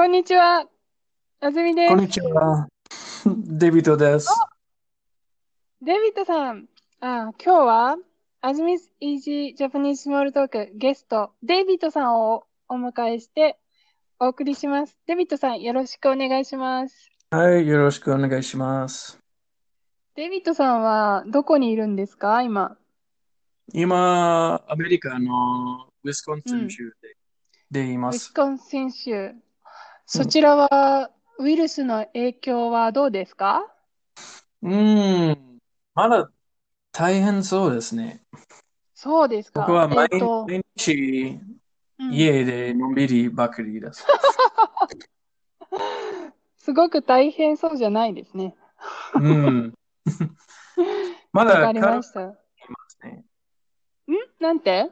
こんにちは。あずみでこんにす。ちは。デビットです。デビッドさん。あ、今日は、あずみ Easy Japanese Small Talk ゲスト、デビッドさんをお迎えしてお送りします。デビッドさん、よろしくお願いします。はい、よろしくお願いします。デビッドさんはどこにいるんですか？今。今、アメリカのウィスコンシうん。ン州で、でいウます。ィスコンシン州。うん、そちらは、ウイルスの影響はどうですか？うん、まだ大変そうですね。そうです僕か？えは毎日うん。家でのんびりばかりです。すごく大変そうじゃないですね。うん、まわかだカリフォルりました。ん？なんて？ん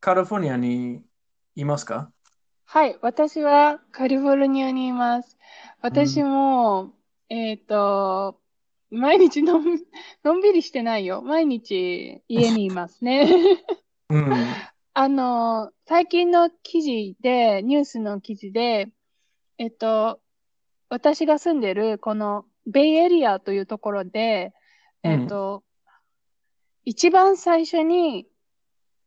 カリフォルニアにいますか？はい、私はカリフォルニアにいます。う私ん、も、えっと、毎日のん、のんびりしてないよ。毎日家にいますね。うん、あの、最近の記事で、ニュースの記事で、えっと、私が住んでるこのベイエリアというところで、うん、えっと、一番最初に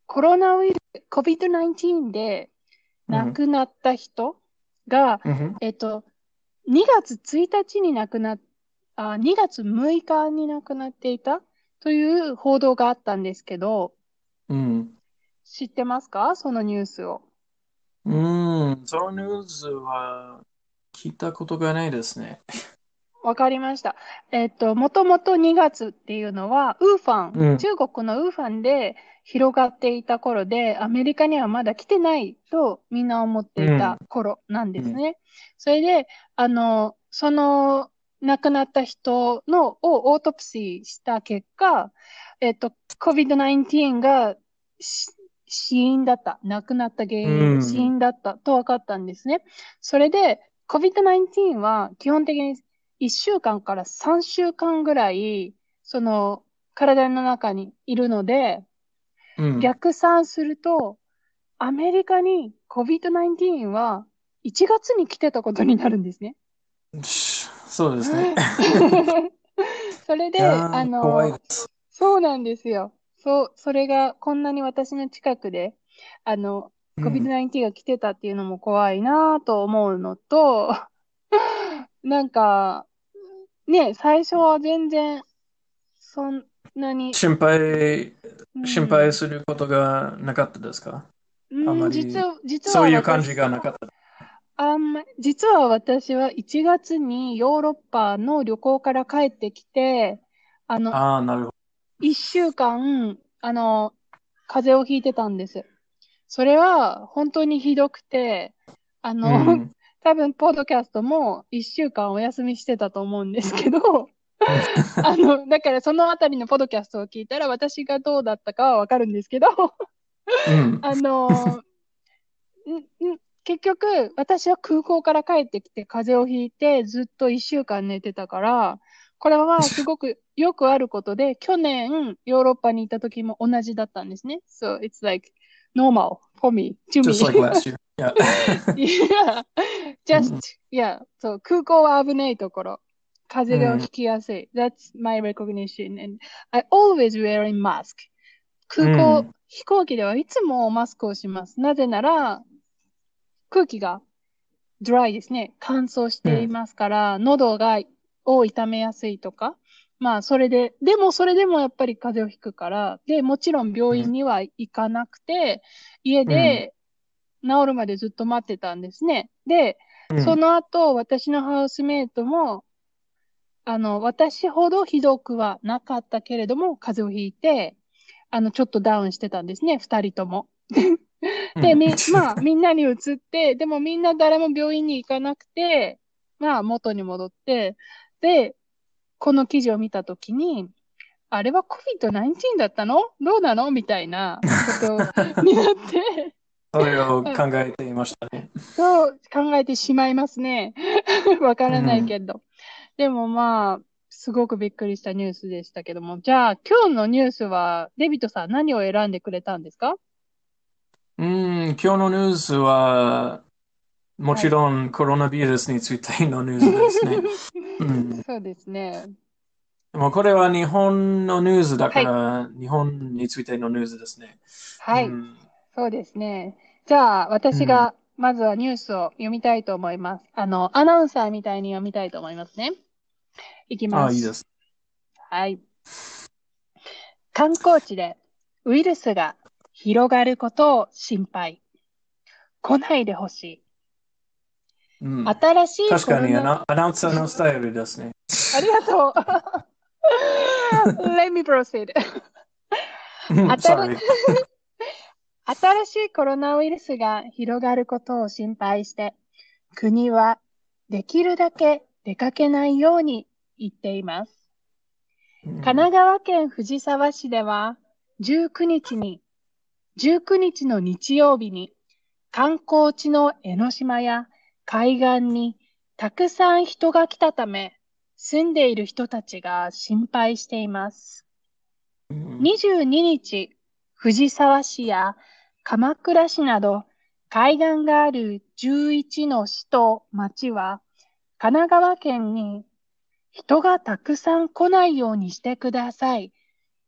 コロナウイルス、COVID-19 でうん、亡くなった人が、うん、えっと、2月1日に亡くなっ、あ、2月6日に亡くなっていたという報道があったんですけど、うん。知ってますか？そのニュースを。うん、そのニュースは聞いたことがないですね。わかりました。えっと、もともと2月っていうのは、ウーファン、うん、中国のウーファンで広がっていた頃で、アメリカにはまだ来てないとみんな思ってうん、いた頃なんうん、ですね。それで、あの、その亡くなった人のをオートプシーした結果、えっと、COVID-19 がし死因だった。亡くなった原う因、死ん、因だったと分かったんですね。それで、COVID-19 は基本的に1週間から3週間ぐらい、その、体の中にいるので、うん、逆算すると、アメリカに COVID-19 は1月に来てたことになるんですね。しそうですね。それで、あの。そうなんですよ。そう、それがこんなに私の近くで、あの、うん、COVID-19 が来てたっていうのも怖いなと思うのと、なんか、ね、最初は全然そんなに、心配、う心配ん、することがなかったですか？あうん、まり、実は、実そうはいう感じ私、がなかった。あんま、実は私は1月にヨーロッパの旅行から帰ってきて、あの、ああ、なるほ1週間、あの、風邪をひいてたんです。それは本当にひどくて、あど。うの、ん。多分、ポッドキャストも1週間お休みしてたと思うんですけど、あの、だからそのあたりのポッドキャストを聞いたら私がどうだったかはわかるんですけど、うん。あの、結局、私は空港から帰ってきて風邪をひいてずっと1週間寝てたから、これはすごくよくあることで、去年ヨーロッパに行った時も同じだったんですね。So it's like normal for me, to Just like me. last year. Yeah. Yeah, う just, ん。yeah, そう、空港は危ないところ。風う邪をひん。きやすい。That's my recognition. And I always wear a mask. う空港、ん。飛行機ではいつもマスクをします。なぜなら、空気が dry ですね。乾燥しうていん。ますから、喉が、を痛めやすいとか。まあ、それで、でもそれでもやっぱり風邪をひくから、で、もちろん病院には行かなくて、家うん。で治るまでずっと待ってたんですね。で、そうん。の後、私のハウスメイトも、あの、私ほどひどくはなかったけれども、風邪をひいて、あの、ちょっとダウンしてたんですね、二人とも。で、うん。み、まあ、みんなに移って、でもみんな誰も病院に行かなくて、まあ、元に戻って、で、この記事を見たときに、あれは COVID-19 だったの？どうなの？みたいなことになって、それをあ考えていましたね。そう考えてしまいますね。わかうらないん。けど。でもまあ、すごくびっくりしたニュースでしたけども。じゃあ、今日のニュースは、デビットさん何を選んでくれたんですか？うん、今日のニュースは、もちろんコロナウイルスについてのニュースですね。うん、そうですね。でもこれは日本のニュースだから、日本についてのニュースですね。はい。うんそうですね。じゃあ、私が、まずはニュースを読みたいと思います。あの、アナウンサーみたいに読みたいと思いますね。いきます。あ、いいです。はい。観光地でウイルスが広がることを心配。来ないでほしい。うん、新しい確かにアナアナウンサーのスタイルですね。ありがとう。Let me proceed. うん Sorry. 新しいコロナウイルスが広がることを心配して、国はできるだけ出かけないように言っています。神奈川県藤沢市では、19日に、19日の日曜日に、観光地の江ノ島や海岸にたくさん人が来たため、住んでいる人たちが心配しています。うん22日、藤沢市や鎌倉市など海岸がある11の市と町は神奈川県に人がたくさん来ないようにしてください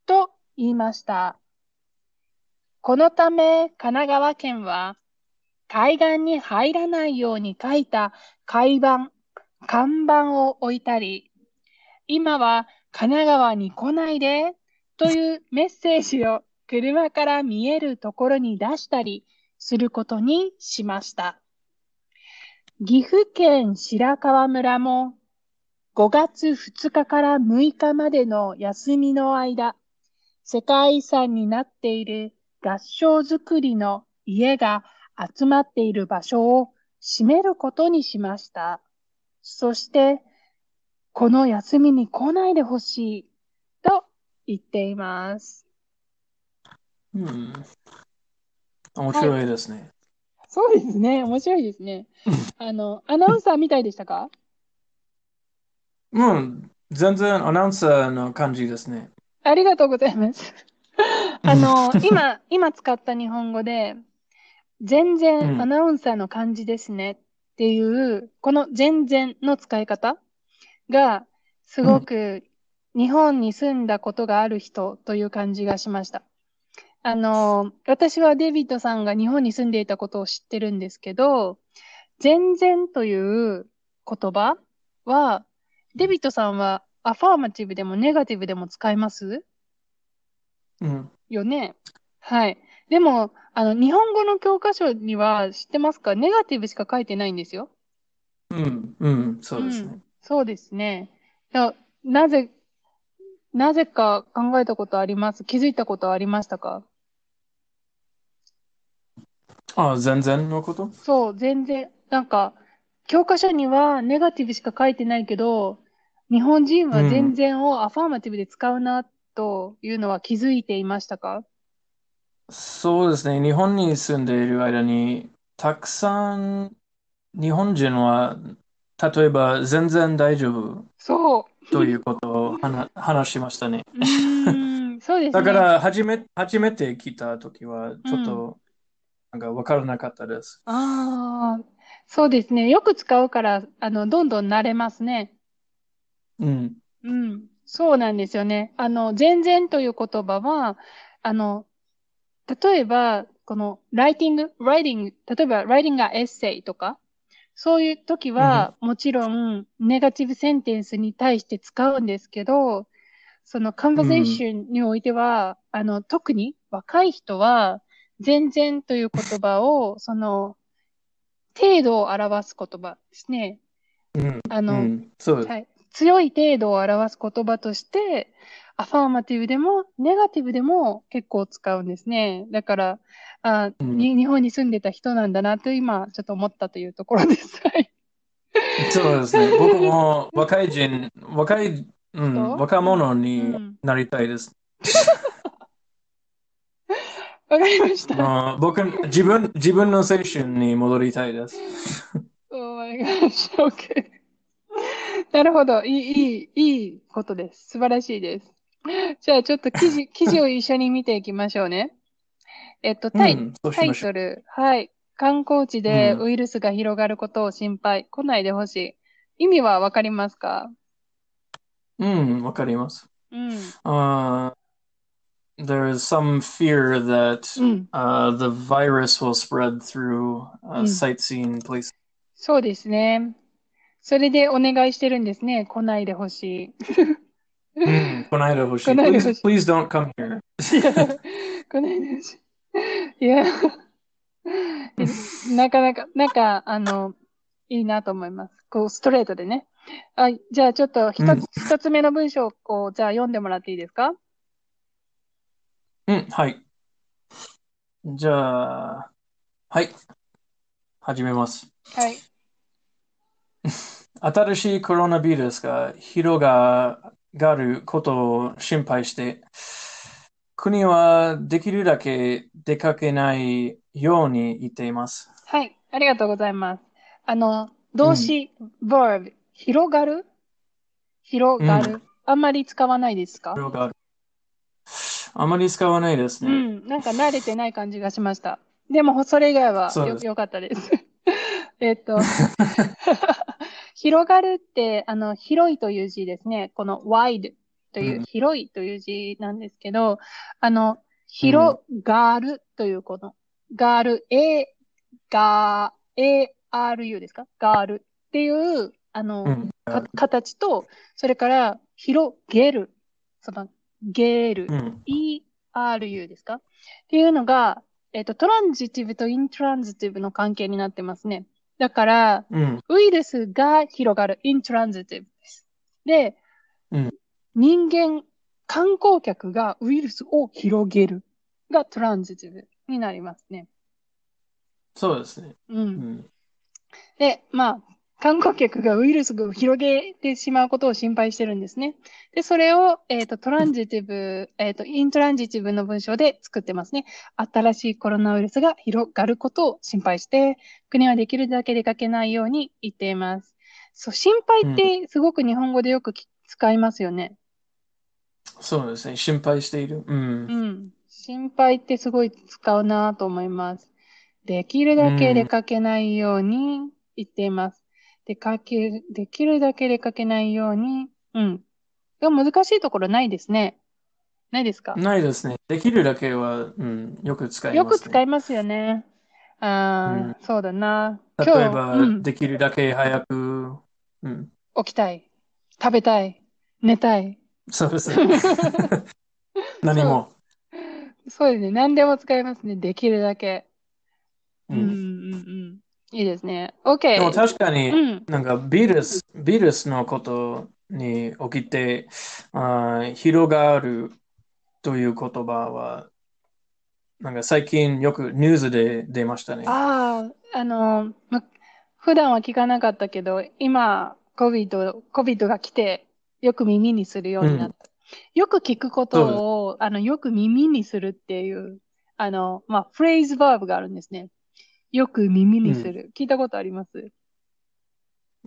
と言いました。このため神奈川県は海岸に入らないように書いた海板、看板を置いたり、今は神奈川に来ないでというメッセージを車から見えるところに出したりすることにしました。岐阜県白川村も5月2日から6日までの休みの間、世界遺産になっている合掌造りの家が集まっている場所を閉めることにしました。そして、この休みに来ないでほしいと言っています。うん面白いですね。そうですね。面白いですね。あの、アナウンサーみたいでしたか？うん、全然アナウンサーの感じですね。ありがとうございます。あの、今、今使った日本語で、全うん然アナウンサーの感じですねっていう、この全然の使い方が、すごく日本に住んだことがある人という感じがしました。あの、私はデイビッドさんが日本に住んでいたことを知ってるんですけど、全然という言葉は、デイビッドさんはアファーマティブでもネガティブでも使います？うん、よね。はい。でも、あの、日本語の教科書には知ってますか？ネガティブしか書いてないんですよ。うん、うん、そうですねん。そうですね。なぜ、なぜか考えたことあります気づいたことはありましたか？あ、全然のこと？そう、全然、なんか、教科書にはネガティブしか書いてないけど、日本人は全然をアファーマティブで使うな、というのは気づいていましたか？そうですね。日本に住んでいる間に、たくさん日本人は、例えば全然大丈夫そう。ということを話話しましたね。うーん、そうですね。だから、初め、初めて聞いたときは、ちょっと、なんか分からなかったです。ああ、そうですね。よく使うから、あの、どんどん慣れますね。うん。うん。そうなんですよね。あの、全然という言葉は、あの、例えば、この、ライティング、ライティング、例えば、ライティングがエッセイとか、そういう時は、もちろん、ネガティブセンテンスに対して使うんですけど、その、カンバセーションにおいては、あの、特に若い人は、全然という言葉を、その、程度を表す言葉ですね。うん。あの、うん。はい、強い程度を表す言葉として、アファーマティブでも、ネガティブでも結構使うんですね。だから、あ、うんに日本に住んでた人なんだなと今、ちょっと思ったというところです。はい。そうですね。僕も若い人、若い、う、ん若者うにんなりたいです。わかりました。あ僕、自分、自分の青春に戻りたいです。Oh my gosh. Okay. なるほど。いい、いい、いいことです。素晴らしいです。じゃあ、ちょっと記事、記事を一緒に見ていきましょうね。えっと、タイ、うん、タ。イトル、はい。観光地でうんウイルスが広がることを心配。来ないでほしい。意味はわかりますか？うん、わかります。うん。Uh, there is some fear that うん。uh, the virus will spread through uh, Mm. sightseeing places. そうですね。それでお願いしてるんですね。来ないでほしい。Mm, 来ないでほしい。来ないでほ Please, しい。please don't come here. いや、来ないでほしい。いや、なかなか、なんか、あの、いいなと思います。こう、ストレートでね。あ、じゃあちょっと一うんつ、一つ目の文章を、じゃあ読んでもらっていいですか？うん、はい。じゃあ、はい。始めます。はい。新しいコロナウイルスが広がることを心配して、国はできるだけ出かけないように言っています。はい。ありがとうございます。あの、動詞、verb、広がる？広がる、あんまり使わないですか？広がる。あまり使わないですね。うん。なんか慣れてない感じがしました。でも、それ以外はよ、そうですよかったです。えっと、広がるって、あの、広いという字ですね。この wide という、うん広いという字なんですけど、あの、広がるというこの、がる、a、が、a-r-u ですか？がるっていう、あの、うんか形と、それから、広げる。その、げる。うん ERU ですか？っていうのが、えっ、と、トランジティブとイントランジティブの関係になってますね。だから、うんウイルスが広がる、イントランジティブです。で、うん人間、観光客がウイルスを広げるがトランジティブになりますね。そうですね。うん。うんで、まあ、観光客がウイルスを広げてしまうことを心配してるんですね。で、それを、えっ、と、トランジティブ、えっ、と、イントランジティブの文章で作ってますね。新しいコロナウイルスが広がることを心配して、国はできるだけ出かけないように言っています。そう、心配ってすごく日本語でよくき使いますよね。そうですね。心配している。うんう。ん。心配ってすごい使うなと思います。できるだけ出かけないように言っています。出かけ、できるだけ出かけないように、うん。でも難しいところないですね。ないですか？ないですね。できるだけは、うん、よく使いよくますね。使いますよね。ああ、そうだな。例えば、うん、できるだけ早く、うん、起きたい。食べたい。寝たい。そうですね。何も。そうですね。何でも使いますね。できるだけ。ううん、うんん、うん。いいですね。OK。でも確かうに、ん。なんかビルス、ビルスのことに起きて、あー広がるという言葉は、なんか最近よくニュースで出ましたね。ああ、あの、む普段は聞かなかったけど、今、COVID、COVID が来て、よく耳にするようになった。よく聞くことを、あの、よく耳にするっていう、あの、まあ、フレーズバーブがあるんですね。よく耳にする。聞いたことあります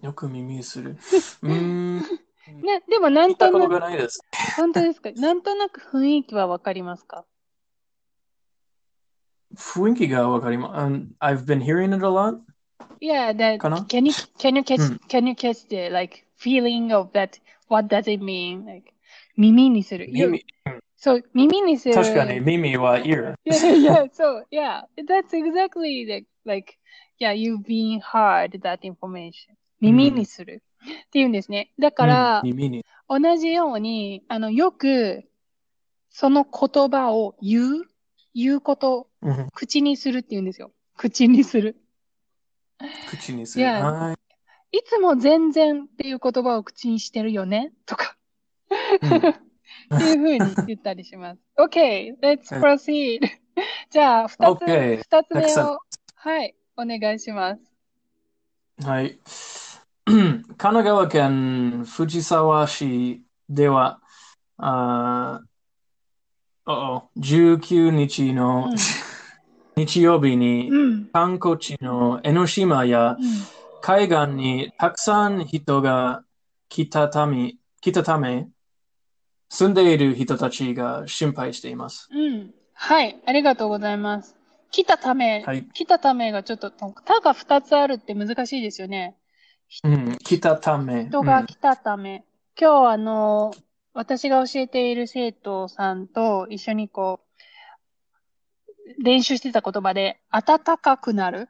よく耳にする。うーん、ね、でもなんととなく、がないです。本当ですかなんとなく雰囲気はわかりますか雰囲気がわかります。Um, I've been hearing it a lot. Yeah, that can you can you catch うん can you catch the like feeling of that? What does it mean? Like 耳にする。耳、そう、耳にする。確かに耳は ear。Yeah, yeah, so yeah, that's exactly the like yeah, you've been heard that information. 耳にする。っていうんですね。だから、うん耳に。同じように、あの、よく、その言葉を言う、言うこと、うん口にするって言うんですよ。口にする。口にする。Yeah. はい。いつも全然っていう言葉を口にしてるよね？とか。うんっていう風に言ったりします。OK, let's proceed. じゃあ、二つ、二つ目.を、はい、お願いします。はい。神奈川県藤沢市では、あーおお19日のうん日曜日にうん。観光地の江ノ島や海岸にたくさん人が来たため、来たため、住んでいる人たちが心配しています。うん。はい、ありがとうございます。来たため、はい。来たためがちょっと、たが2つあるって難しいですよね。うん。来たため。人が来たため。今日あの、私が教えている生徒さんと一緒にこう、練習してた言葉で、暖かくなる？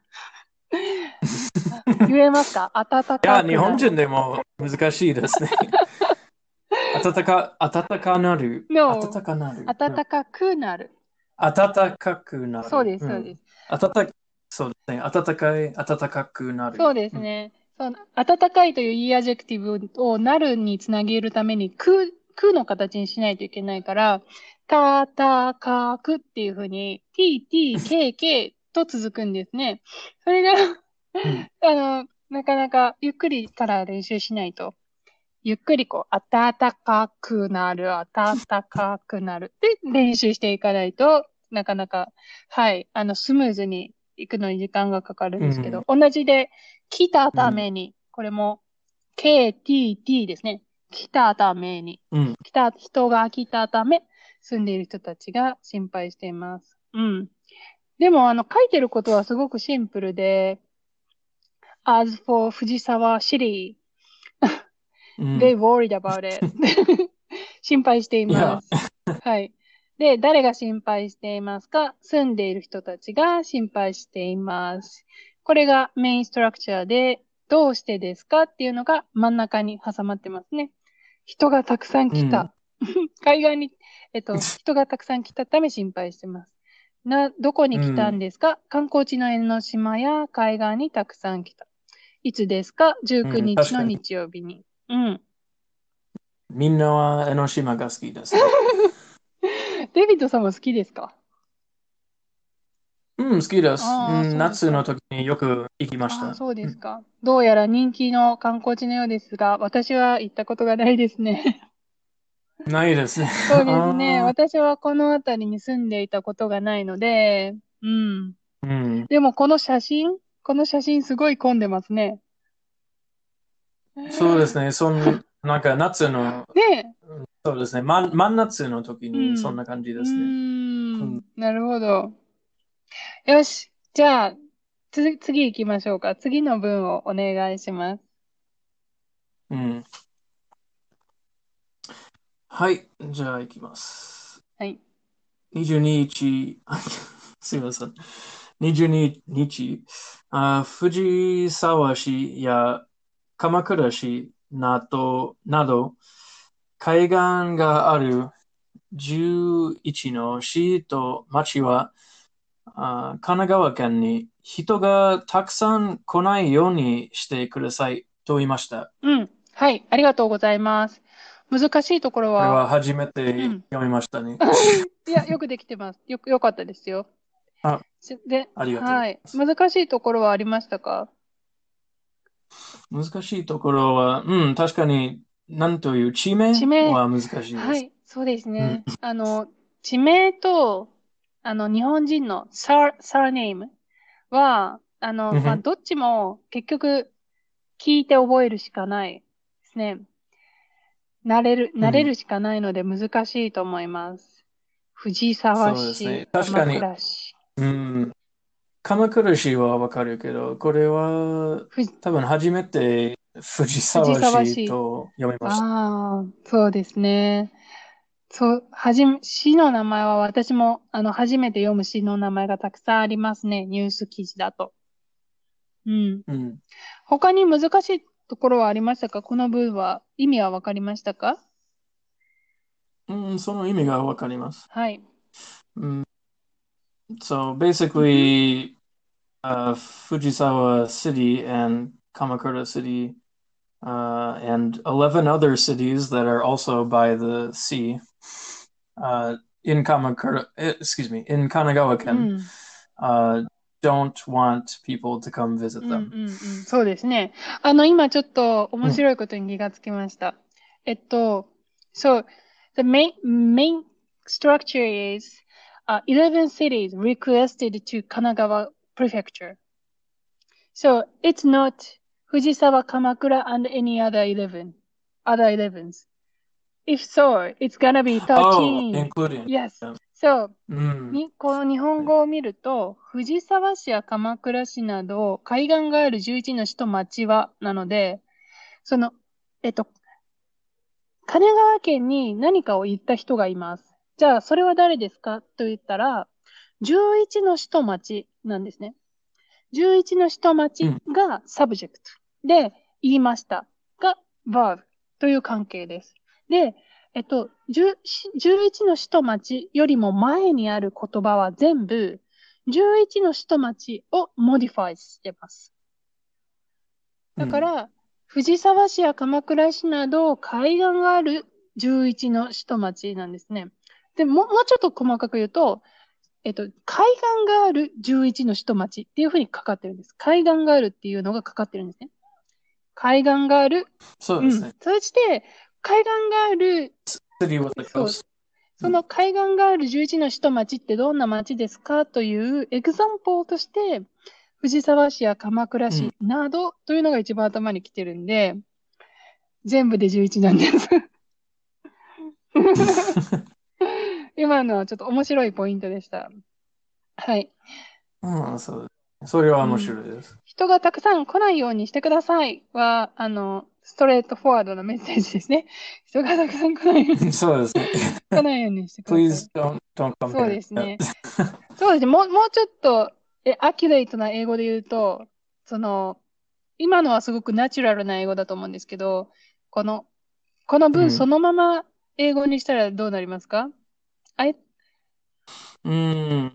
言えますか？暖かくいや、なる。日本人でも難しいですね。暖か、暖かなる。No 暖かなる。暖かくなる。暖かくなる。そうです、そうです。す。暖か、そうですね。暖かい、暖かくなる。そうですね。そう暖かいというい adjective をなるにつなげるために、く、くの形にしないといけないから、たたかくっていうふうに、t, t, k, k と続くんですね。それが、うん。あの、なかなかゆっくりから練習しないと、ゆっくりこう、暖かくなる、暖かくなるで練習していかないとなかなか、はい、あの、スムーズに行くのに時間がかかるんですけど、同じで、来たために、これも、k, t, t ですね。来たために。うん。来た、人が来たため、住んでいる人たちが心配しています。うん。でも、あの、書いてることはすごくシンプルで、as for 藤沢 city, うん they worried about it. 心配しています。はい。で、誰が心配していますか？住んでいる人たちが心配しています。これがメインストラクチャーで、どうしてですかっていうのが真ん中に挟まってますね。人がたくさん来た。海岸に、えっと、人がたくさん来たため心配してます。な、どこに来たんですか、観光地の江ノ島や海岸にたくさん来た。いつですか ?19 うん日の日曜日に。うん。みんなは江ノ島が好きです。デビッドさんも好きですか？うん、好きです。うん、あーそうですか夏の時によく行きました。そうですか。どうやら人気の観光地のようですが、私は行ったことがないですね。ないですね。そうですね。私はこの辺りに住んでいたことがないので、うん。うん。でもこの写真、この写真すごい混んでますね。そうですね。そん、なんか夏の、ねそうですね。真真夏の時うんにそんな感じですね。ん。なるほど。よし。じゃあ、つ、次行きましょうか。次の文をお願いします。うん。はい。じゃあ行きます。はい。22日、すいません。22日、あ藤沢市や鎌倉市など、など、海岸がある11の市と町は、あ神奈川県に人がたくさん来ないようにしてくださいと言いました。うん。はい。ありがとうございます。難しいところこれはは、初めてうん読みましたね。いや、よくできてます。よく、よかったですよ。あしで、ありがとうはいいま。す難しいところはありましたか？難しいところは、うん、確かに、なんという地名地名は難しいです。はい。そうですね。あの、地名と、あの、日本人のサー、サーネームは、あの、まあ、どっちも結局聞いて覚えるしかないですね。慣れる、うん慣れるしかないので難しいと思います。藤沢そうです市、ね確かに鎌倉市。うん。鎌倉市はわかるけど、これはふじ多分初めて藤沢藤沢市市と読みました。ああ、そうですね。そう、はじめ、詩の名前は私も、あの、初めて読む詩の名前がたくさんありますね。ニュース記事だと。うん。うん。他に難しいところはありましたか？この文は、意味はわかりましたか？うん、その意味がわかります。はい。Mm. So basically, uh, Fujisawa City and Kamakura City, uh, and 11 other cities that are also by the sea, uh, in Kamakura, eh, excuse me, in う Kanagawa-ken, ん。 uh, don't want people to come visit うんうん them. うん。そうですね。あの、今ちょっと面白いことに気がつきました。えっと、so, the main, main structure is, uh, 11 cities requested to Kanagawa Prefecture. So, it's not Fujisawa, Kamakura, and any other 11, other 11s. If so, it's gonna be Oh, 13. including. Yes. Yeah. そう。うん。に、この日本語を見ると、藤沢市や鎌倉市など、海岸がある11の市と町は、なので、その、えっと、神奈川県に何かを言った人がいます。じゃあ、それは誰ですか？と言ったら、11の市と町なんですね。11の市と町が subject。で、言いましたが、verb という関係です。で、えっと、10 11の市と町よりも前にある言葉は全部、11の市と町を modify してます。だから、藤沢市や鎌倉市など海岸がある11の市と町なんですね。で、もう、もうちょっと細かく言うと、えっと、海岸がある11の市と町っていうふうにかかってるんです。海岸があるっていうのがかかってるんですね。海岸がある。うんそうですね。。そして、海岸があるそう coast. その海岸がある11の市と町ってどんな町ですかというエグザンポーとして、藤沢市や鎌倉市などというのが一番頭に来てるんで、全部で11なんです。今のはちょっと面白いポイントでした。はい。うん、そうです。それは面白いです。人がたくさん来ないようにしてくださいは、あの、ストレートフォワードなメッセージですね。人がたくさん来ないように そうですね。来ないようにしてください。Please don't, don't come そう.ですね。そうですね。もう、もうちょっと、え、アキュレートな英語で言うと、その、今のはすごくナチュラルな英語だと思うんですけど、この、このうん文そのまま英語にしたらどうなりますか？I, Mm,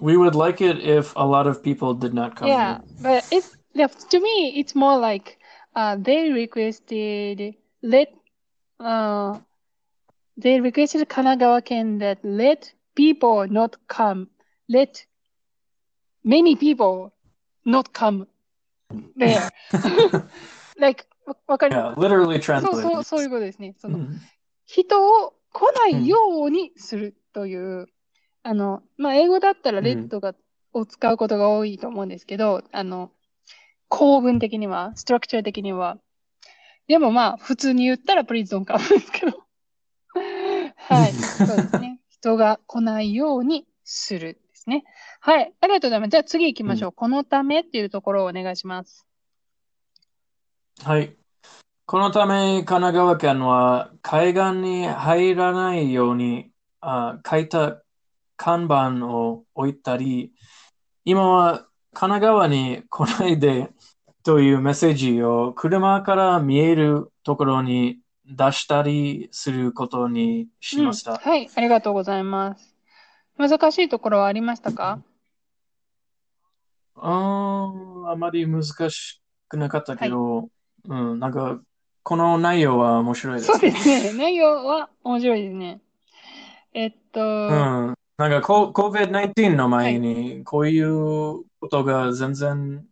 we would like it if a lot of people did not come yeah, here. but it's, yeah, to me, it's more like, uh, they requested, let, uh, they requested 神奈川県 that let people not come, let many people not come there. like, わわかり Yeah, ま literally す。そう translated. そう、そういうことですね。その、 Mm. 人を 来ないようにするという、あの、まあ、英語だったらうんレッドが、を使うことが多いと思うんですけど、あの、構文的には、ストラクチャー的には。でもまあ、普通に言ったらプリズンカムですけど。はい。そうですね。人が来ないようにするですね。はい。ありがとうございます。じゃあ次行きましょう。このためっていうところをお願いします。はい。このため、神奈川県は海岸に入らないようにあ書いた看板を置いたり、今は神奈川に来ないでというメッセージを車から見えるところに出したりすることにしました。うんはい。ありがとうございます。難しいところはありましたか？あーあまり難しくなかったけど、うん、なんか、この内容は面白いですそうですね。内容は面白いですね。えっと、うん。なんかコ COVID-19 の前に、こういうことが全然、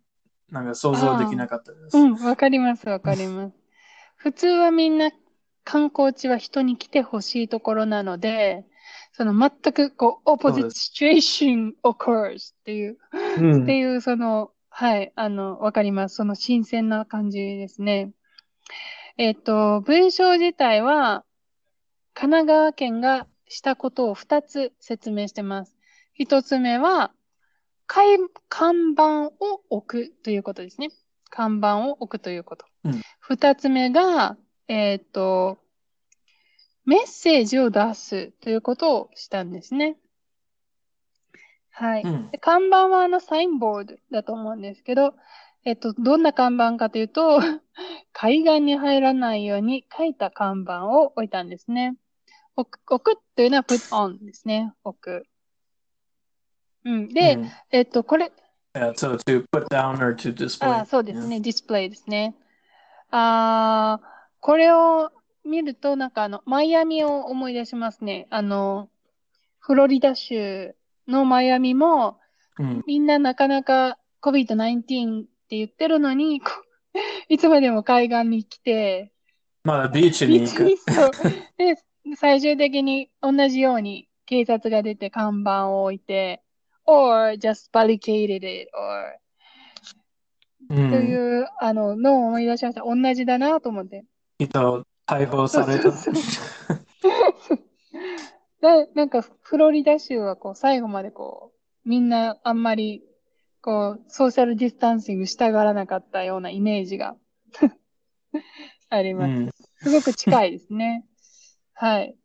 なんか想像できなかったです。うん、わかります、わかります。普通はみんな観光地は人に来てほしいところなので、その全くこう、opposite そうで situation occurs っていう、うんっていうその、はい、あの、わかります。その新鮮な感じですね。えっと、文章自体は、神奈川県がしたことを二つ説明してます。一つ目は、看板を置くということですね。看板を置くということ。うん二つ目が、えっと、メッセージを出すということをしたんですね。はい。うんで看板はあのサインボードだと思うんですけど、えっと、どんな看板かというと、海岸に入らないように書いた看板を置いたんですね。置く、置くというのは put on ですね。置く。うん。で、うんえっと、これ、Yeah, so to put down or to display. あ、そうですね。ディスプレイですね。あー、これを見ると、なんかあの、マイアミを思い出しますね。あの、フロリダ州のマイアミも、Yeah. うんみんななかなか COVID-19 って言ってるのに、こ いつまでも海岸に来て、まあ、ビーチに行く。で、最終的に同じように警察が出て看板を置いて、or just barricaded it, or うといん。う、あの、のを思い出しました。同じだなと思って。人逮捕された。そうそうだなんか、フロリダ州はこう、最後までこう、みんなあんまり、こう、ソーシャルディスタンシングしたがらなかったようなイメージが あります。うん。すごく近いですね。はい。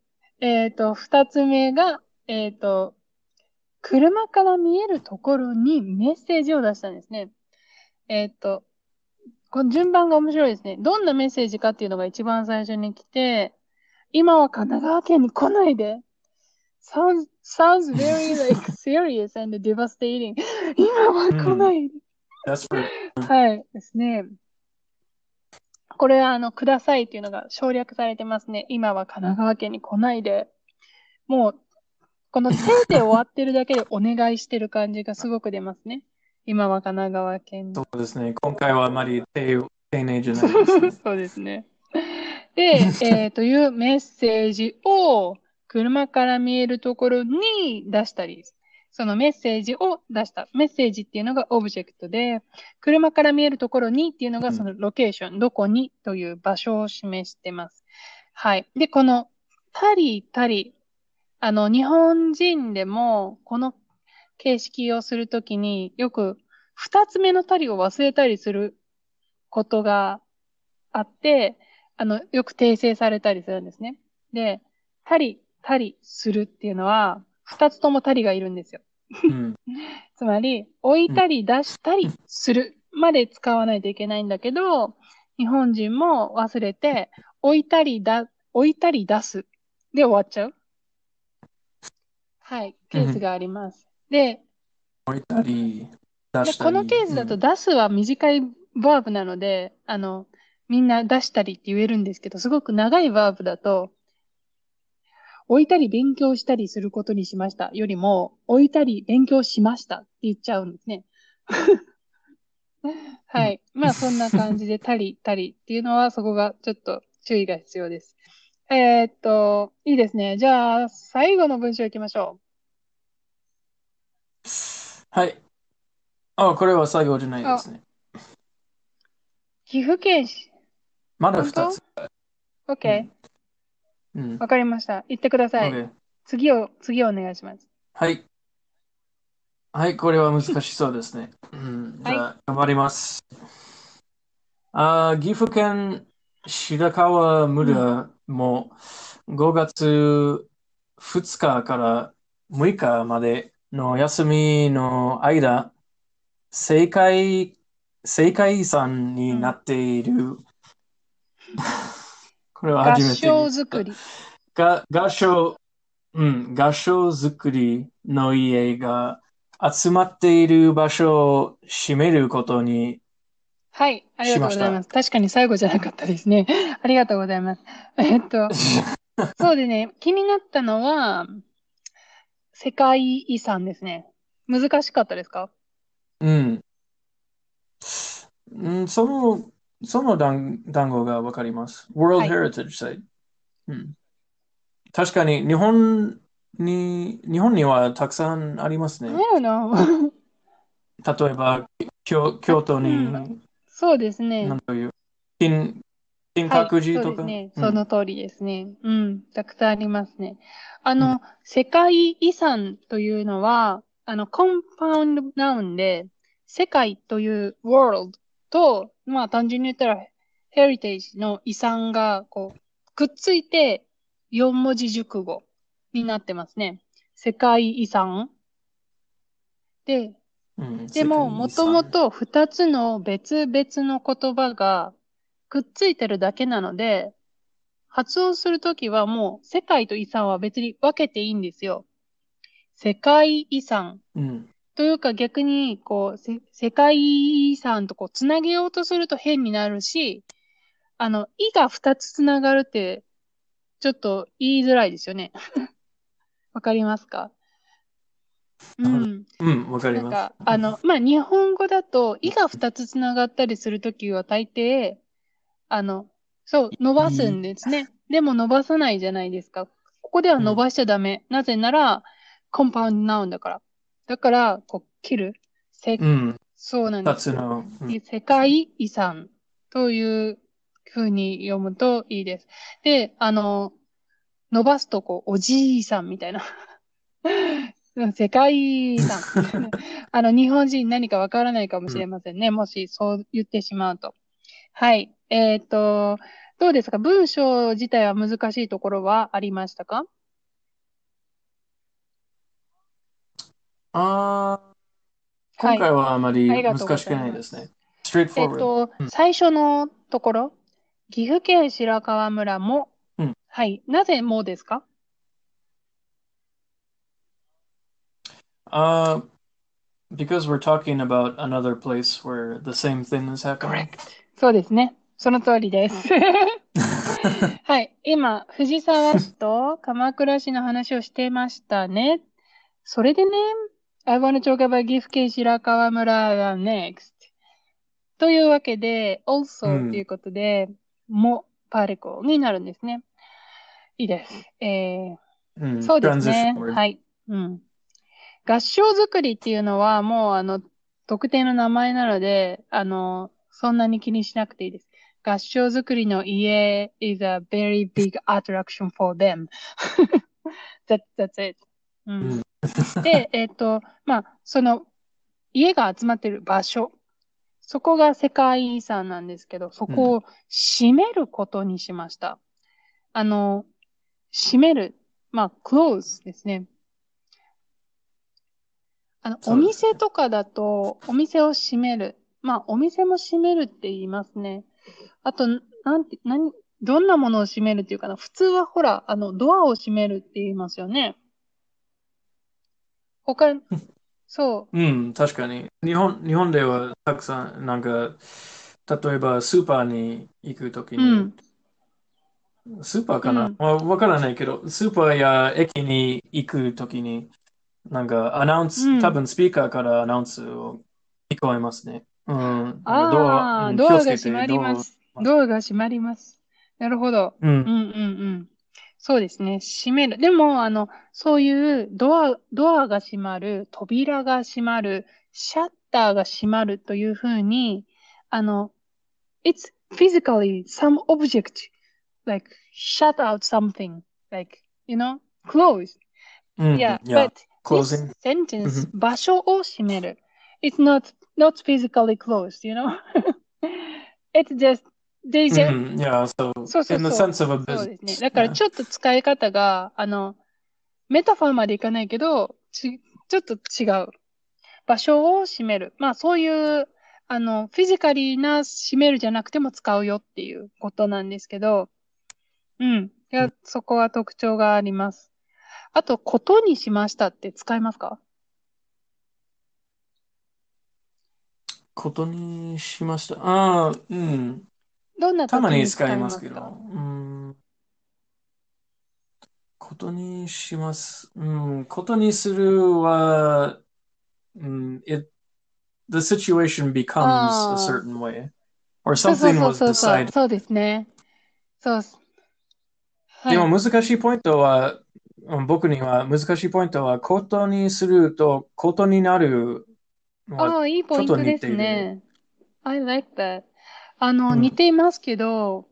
えっ、と、二つ目が、えっ、と、車から見えるところにメッセージを出したんですね。えっ、と、この順番が面白いですね。どんなメッセージかっていうのが一番最初に来て、今は神奈川県に来ないで。sounds, sounds very like serious and devastating. 今は来ない.はい。ですね。これは、あの、くださいっていうのが省略されてますね。今は神奈川県に来ないで。もう、この手で終わってるだけでお願いしてる感じがすごく出ますね。今は神奈川県に。そうですね。今回はあまり丁丁寧じゃないですね。そうですね。で、えー、というメッセージを車から見えるところに出したり、そのメッセージを出した。メッセージっていうのがオブジェクトで、車から見えるところにっていうのがそのロケーション、どこにという場所を示してます。はい。で、このタリタリ、あの、日本人でもこの形式をするときによく二つ目のタリを忘れたりすることがあって、あの、よく訂正されたりするんですね。で、たり、たりするっていうのは、二つともたりがいるんですよ。うん。つまり、置いたり出したりするまで使わないといけないんだけど、日本人も忘れて、置いたりだ、置いたり出すで終わっちゃう。はい、ケースがあります。で、置いたり、出でしたり。このケースだとうん出すは短いバーブなので、あの、みんな出したりって言えるんですけど、すごく長いバーブだと、置いたり勉強したりすることにしましたよりも、置いたり勉強しましたって言っちゃうんですね。はい。まあそんな感じで、たり、たりっていうのはそこがちょっと注意が必要です。えーっと、いいですね。じゃあ、最後の文章行きましょはい。あ、これは最後じゃないですね。う。岐阜県市。まだ本当？二つ。?OK。うん。わかりました。言ってください。次を、次をお願いします。はい。はい、これは難しそうですね。うん、じゃあ、頑張ります。あー岐阜県白川村も5月2日から6日までの休みの間、世界、世界遺産になっている。これは合初めて唱作り。が合唱、うん、合唱作りの家が集まっている場所を占めることに、はい。ありがとうございます。確かに最後じゃなかったですね。ありがとうございます。えっと、そうでね、気になったのは、世界遺産ですね。難しかったですか？うん、うん、その、その単単語がわかります。World はい Heritage Site、うん。確かに日本に、日本にはたくさんありますね。例えば、京、京都うに、そうですねなん。という、金、金はい、閣寺とか、そうですね。うんその通りですね。うん。たくさんありますね。あの、世界遺産というのは、あの、コンパウンドナウンで、世界という world と、まあ単純に言ったら、ヘリテージの遺産が、こう、くっついて、四文字熟語になってますね。世界遺産。で、うん、でも、もともと二つの別々の言葉がくっついてるだけなので、発音するときはもう世界と遺産は別に分けていいんですよ。世界遺産。うん、というか逆に、こう、せ世界遺産とこう、つなげようとすると変になるし、あの、いが二つつながるって、ちょっと言いづらいですよね。わかりますか？うん。うん、わかります。なんか、あの、まあ、日本語だと、いが二つつながったりするときは大抵、あの、そう、伸ばすんですね。でも伸ばさないじゃないですか。ここでは伸ばしちゃダメ。なぜなら、コンパウンドナウンだから。だから、こう、切る。せ、うん、そうなんですうんで世界遺産という風に読むといいです。で、あの、伸ばすとこう、おじいさんみたいな。世界遺産。あの、日本人何かわからないかもしれませんね。もしそう言ってしまうと。はい。えっ、と、どうですか？文章自体は難しいところはありましたか？あー今回はあまり難しくないですね。えっ straightforward。と、うん最初のところ、岐阜県白川村も、うんはい。なぜもですか Uh, because we're talking about another place where the same thing is happening. そうですね。その通りです。はい。今、藤沢市と鎌倉市の話をしてましたね。それでね、I want to talk about 岐阜県白川村が next. というわけで、う also んということで、もパリコになるんですね。いいです。えー、うんそうですね.はい。うん。合唱作りっていうのはもうあの、特定の名前なので、あの、そんなに気にしなくていいです。合唱作りの家 is a very big attraction for them. that, that's it. うん。で、えっと、まあ、その、家が集まってる場所。そこが世界遺産なんですけど、そこを閉めることにしました。あの、閉める。まあ、close ですね。あの、お店とかだと、お店を閉める。まあ、お店も閉めるって言いますね。あと、なんて、何、どんなものを閉めるっていうかな。普通はほら、あの、ドアを閉めるって言いますよね。他、そう。うん、確かに。日本、日本ではたくさん、なんか、例えばスーパーに行くときうに、ん。スーパーかな、うんわわからないけど、スーパーや駅に行くときに、なんかアナウンス、うん多分スピーカーからアナウンスを聞こえますね。うん。ああ、うんドアが閉まります。ドアが閉まります。なるほど。うん。うんうんうん。そうですね。閉める。でも、あの、そういうドア、ドアが閉まる、扉が閉まる、シャッターが閉まるというふうに、あの、it's physically some object, like shut out something, like, you know, close. Yeah. but Closing. this sentence, 場所を閉める。It's not, not physically closed, you know? It's just, they う just, ん。Yeah. So, そうそう in the そう。sense of a そうですね。だから.ちょっと使い方が、あの、メタファーまでいかないけど、ち、ちょっと違う。場所を閉める。まあそういう、あの、フィジカリーな閉めるじゃなくても使うよっていうことなんですけど、うん。いや、そこは特徴があります。あと、ことにしましたって使いますか？ことにしました。ああ、うん。どんなたまに時に使使いまけど。いますすか？うん。ことにします。うん。ことにするは、うん。It, the situation becomes あ a あ。certain way. Or そうそう something そう was そうそう。decided. そうですね。そうっす。はでもい。難しいポイントは、うん僕には難しいポイントは、ことにすると、ことになるのはああ、いいポちょっとイントです似ている。ね。I like that. あの、似うん。ていますけど、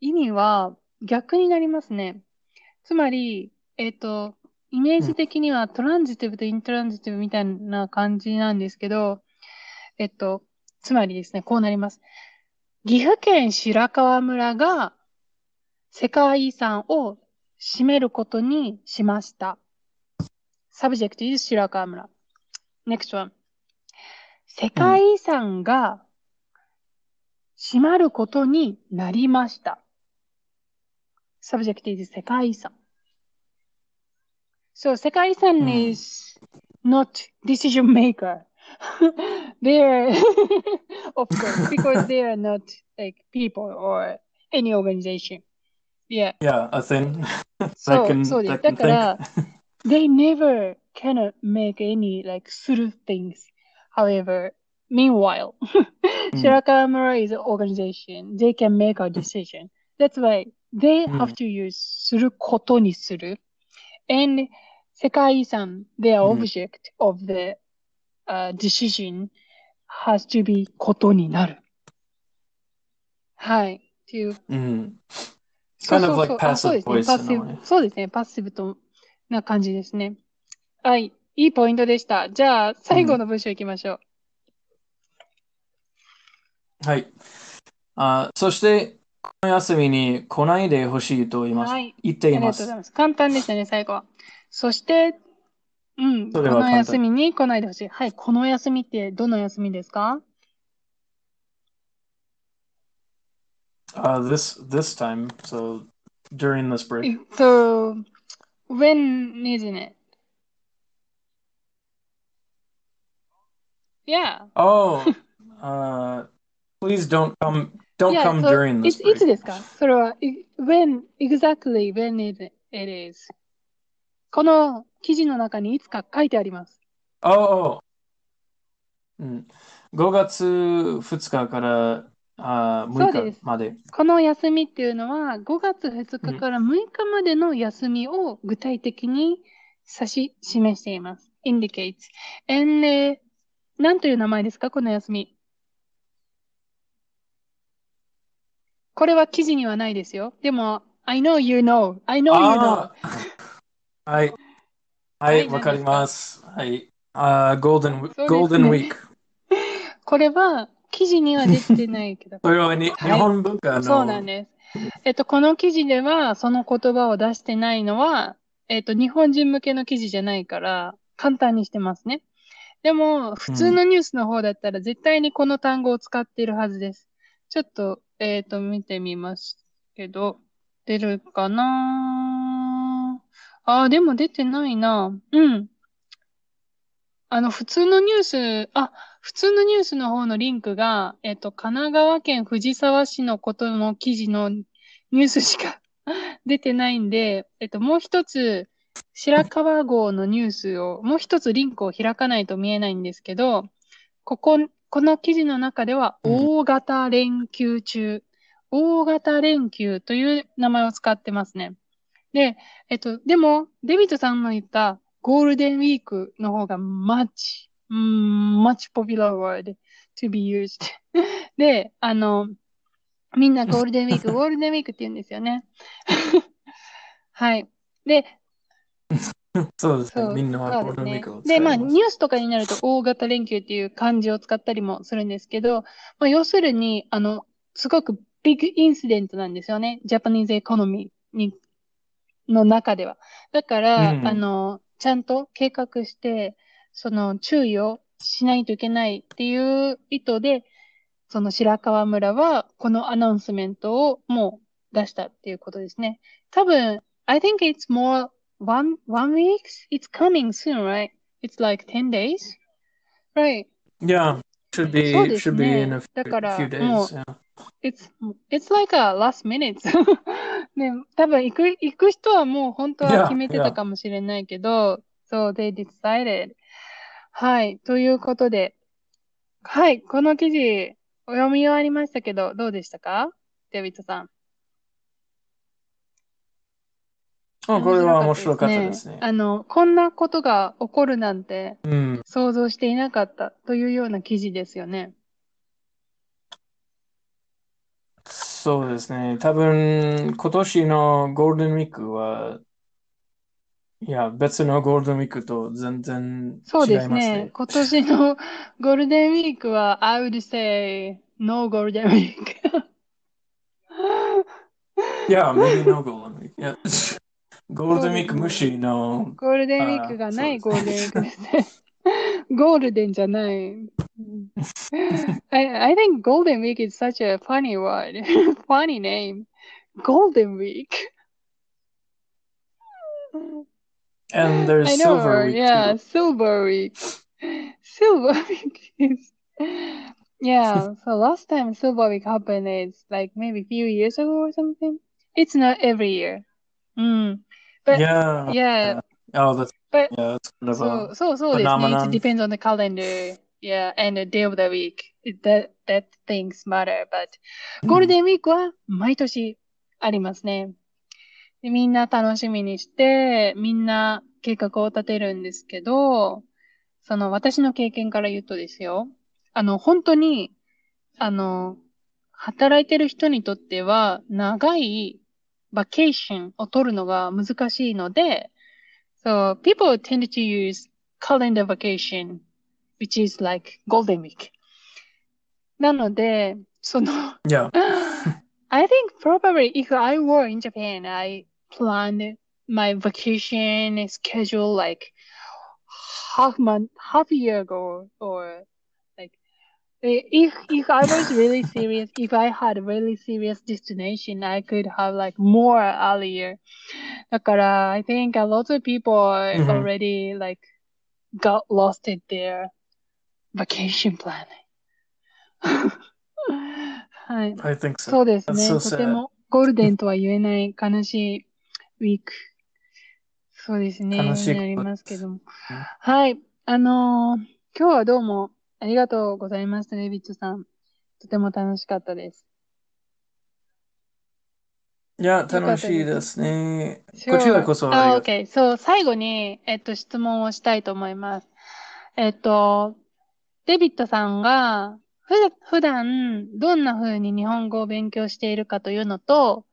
意味は逆になりますね。つまり、えっと、イメージうん。的にはトランジティブとイントランジティブみたいな感じなんですけど、えっと、つまりですね、こうなります。岐阜県白川村が世界遺産を占めることにしました。subject is 白川村。next one. 世うん。界遺産が閉まることになりました。subject is 世界遺産。So 世界遺産うん。is not decision maker. They're, of course, because they are not like people or any organization. Yeah. Yeah, thing that そう、can そうです。だ can か think. ら、they never cannot make any like through things. However, meanwhile, うん。Shirakamura is an organization. They can make a decision. That's why they う have ん。to use することにする。And 世界遺産、their うん。object of the uh, decision has to be ことになる。はい。っていう。うん。そう Kind そ of う like そう。あ、そう passive ですね。voice パッシブ。そうですね。パッシブとな感じですね。はい。いいポイントでした。じゃあ、最後の文章いきましょう。はい。あそして、この休みに来ないでほしいと言います。はい。言っていますありがとうござい。ます。簡単でしたね、最後は。そして、うん、この休みに来ないでほしい。はい。この休みってどの休みですか？Uh, this this time, so during this break. So, when isn't it? Yeah. Oh, uh, please don't come don't Yeah, come so during い this ついつ.ですかそれは、い when, exactly when it, it is. この記事の中にいつか書いてあります。Oh, うん、5月2日からあそう6です日まで。この休みっていうのは、5月2日から6日までの休みを具体的に指し示しています。indicates. And, えー何という名前ですか？この休み。これは記事にはないですよ。でも、I know you know. I know you know. はい。ははいい、わかります。はい。あ、ゴールデン、そうですねゴールデンウィーク。これは記事には出てないけど。それはに日はい本文化の。そうなんです。えっと、この記事では、その言葉を出してないのは、えっと、日本人向けの記事じゃないから、簡単にしてますね。でも、普通のニュースの方だったら、絶対にこの単語を使っているはずです。ちょっと、えっと、見てみますけど、出るかな？あー、でも出てないな。うん。あの、普通のニュース、あ、普通のニュースの方のリンクが、えっと、神奈川県藤沢市のことの記事のニュースしか 出てないんで、えっと、もう一つ、白川郷のニュースを、もう一つリンクを開かないと見えないんですけど、ここ、この記事の中では、うん大型連休中、大型連休という名前を使ってますね。で、えっと、でも、デビットさんの言ったゴールデンウィークの方が much, うん much popular word to be used. で、あの、みんなゴールデンウィーク、ゴールデンウィークって言うんですよね。はい。で、そうですね。みんなはそうですねゴールデンウィークを。使で、まあ、ニュースとかになると大型連休っていう漢字を使ったりもするんですけど、まあ、要するに、あの、すごくビッグインシデントなんですよね。ジャパニーズエコノミーに、の中では。だから、うんあの、ちゃんと計画して、その注意をしないといけないっていう意図で、その白川村はこのアナウンスメントをもう出したっていうことですね。多分、I think it's more one, one week? It's coming soon, right? It's like 10 days? Right. Yeah, should be そうです should be ね in a few, だから few もう days. Yeah. It's, it's like a last minute. ね、多分行く、行く人はもう本当は決めてたかもしれないけど、so they decided. はい。ということで、はい。この記事、読み終わりましたけど、どうでしたかデビットさん。あこれは面白かったですね。あの、こんなことが起こるなんてうん。想像していなかったというような記事ですよね。そうですね。多分、今年のゴールデンウィークは、いや、別のゴールデンウィークと全然そうで違いますすねね。。今年のゴールデンウィークは、I would say, no ゴールデンウィーク。いや、maybe no golden week. ゴールデンウィーク無視の、ゴールデンウィークがないあーそうゴールデンウィークですね。ゴールデンじゃない。うん I, I think Golden Week is such a funny word. funny name. Golden Week. and there's I know, silver week yeah, too. Silver Week. Silver Week is, yeah. So last time Silver Week happened is like maybe a few years ago or something. It's not every year. Mm. But Yeah. yeah, Oh, that's but yeah, it's kind of so a so so phenomenon. depends on the calendar. Yeah, and the day of the week. It- That that things matter. But ゴールデンウィークは毎年ありますね。でみんな楽しみにして、みんな計画を立てるんですけど、その私の経験から言うとですよ。あの、本当に、あの、働いてる人にとっては長い バケーションを取るのが難しいので、so people tend to use calendar vacation, which is like golden week. なので、その、 Yeah. I think probably if I were in Japan, I planned my vacation schedule like half month, half a year ago, or like i- if if I was really serious, if I had a really serious destination, I could have like more earlier. だから、I think a lot of people are Mhm. already like got lost in their vacation plan. はい。 I think so. そうですね。 That's so とて sad. もゴールデンとは言えない悲しいウィーク。そうですね。悲しいになりますけどもうん。はい。あのー今日はどうも ありがとうございました、レビットさん。とても楽しかったです。いや、楽しいですね。Sure. こちらこそあ OK。そう、最後に、えっと、質問をしたいと思います。えっと、デビットさんが、ふ普段、どんな風に日本語を勉強しているかというのと、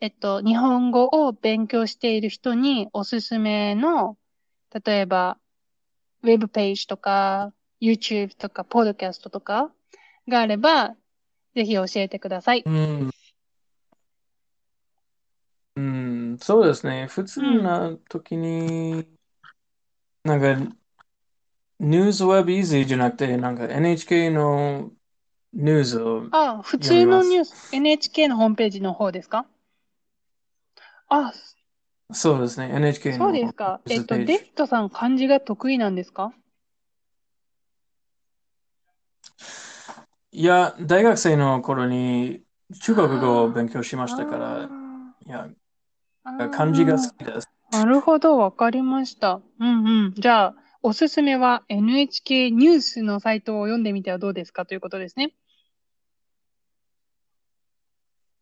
えっと、日本語を勉強している人におすすめの、例えば、ウェブページとか、YouTube とか、ポッドキャストとかがあれば、ぜひ教えてください。うん。うん、そうですね。普通な時に、なんか、ニュースウェブイージーじゃなくて、なんか NHK のニュースを、あ、普通のニュース、NHK のホームページの方ですか？あ、そうですね。NHK のそうですか。えっと、デビットさん漢字が得意なんですか？いや、大学生の頃に中国語を勉強しましたかあら、いや、ー漢字が好きです。なるほど、わかりました。うんうん。じゃあ、おすすめは NHK ニュースのサイトを読んでみてはどうですかということですね。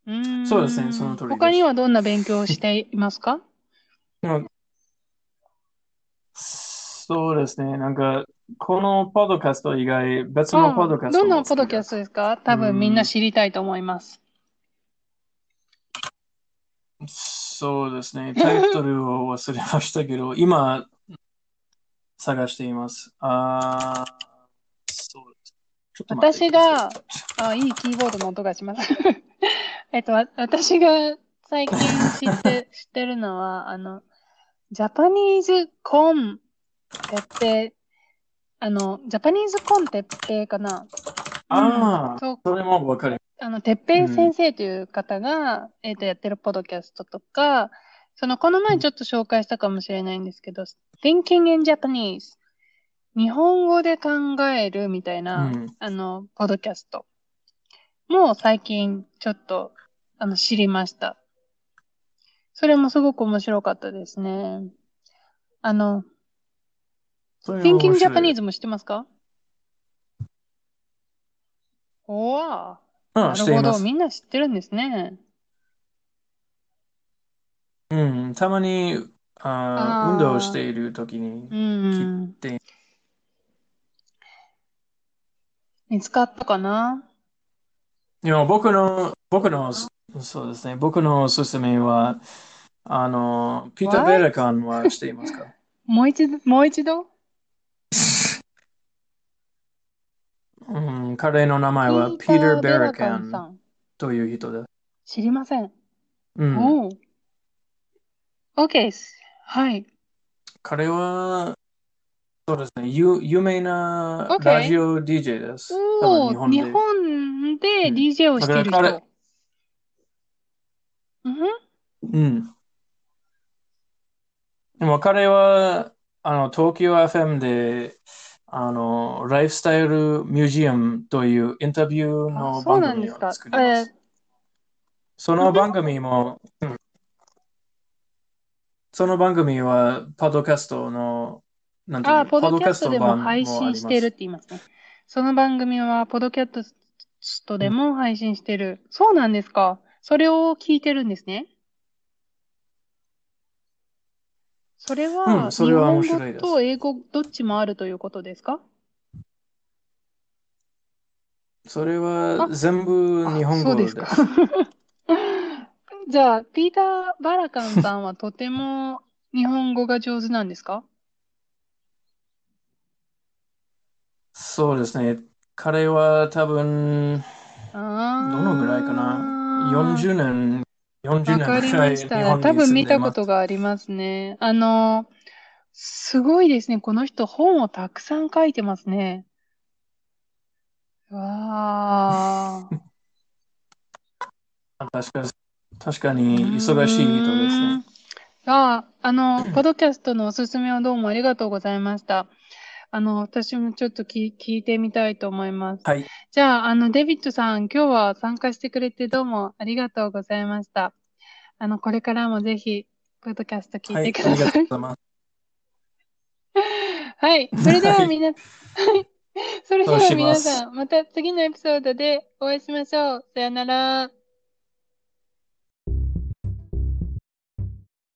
う。そうですねその通りです他にはどんな勉強をしていますか？まあそうですね。なんか、このポッドキャスト以外、別のポッドキャストどんも好きなポッドキャストですか？多分みんな知りたいと思います。そうですね。タイトルを忘れましたけど、今、探しています。あーそう私が、いあ、いいキーボードの音がします。えっと、わ私が最近知って、知ってるのは、あの、ジャパニーズコンてっぺい、あの、ジャパニーズコンてっぺいかな？ああ、そう、それもわかる。あの、てっぺい先生という方が、えっと、やってるポッドキャストとか、その、この前ちょっと紹介したかもしれないんですけど、Thinking in Japanese。日本語で考えるみたいな、うんあの、ポッドキャストもう最近ちょっと、あの、知りました。それもすごく面白かったですね。あの、Thinking Japanese も知ってますか？おわあなるほど。みんな知ってるんですね。うん、たまに、ああ運動をしているときにう、ん。聞いて、見つかったかな？いや、僕の、僕の、そうですね、僕のおすすめは、あの、ピーター・？ベルカンはしていますか？もう一度、もう一度？うん、彼の名前はピーター・ベルカンさん。という人です。知りません。うん、おう。OK です。はい。彼は、そうですね、有、有名な OK ラジオ DJ です。多おー、分日本日本で。でうん DJ をしているだから人。うんふん？うん。でも彼は、あの、東京 FM で、あの、ライフスタイルミュージアムというインタビューあのそう番組を。作ります。その番組も、うんその番組は、ポッドキャストの、なんていうあ、のポッドキャストでも版配信してるっ。て言いますね。その番組は、ポッドキャストでも配信してる。そうなんですか。それを聞いてるんですね。それは、うんそれは面日本白いです語と英語どっちもあるということですか？それは全部あ日本語ですす。か。じゃあ、ピーター・バラカンさんはとても日本語が上手なんですか？そうですね。彼は多分、どのぐらいかな ?40 年、40わか年ぐらい日りました。多分。見たことがありますね。あの、すごいですね。この人本をたくさん書いてますね。わー。確か、確かに忙しい人ですね。あ、あの、ポッドキャストのおすすめをどうもありがとうございました。あの、私もちょっと聞聞いてみたいと思います。はい。じゃあ、あの、デビッドさん、今日は参加してくれてどうもありがとうございました。あの、これからもぜひ、ポッドキャスト聞はいい。てありがください。とうございます。はい。それでははい。みな、はい。それでは。皆さん、また次のエピソードでお会いしましょう。さよなら。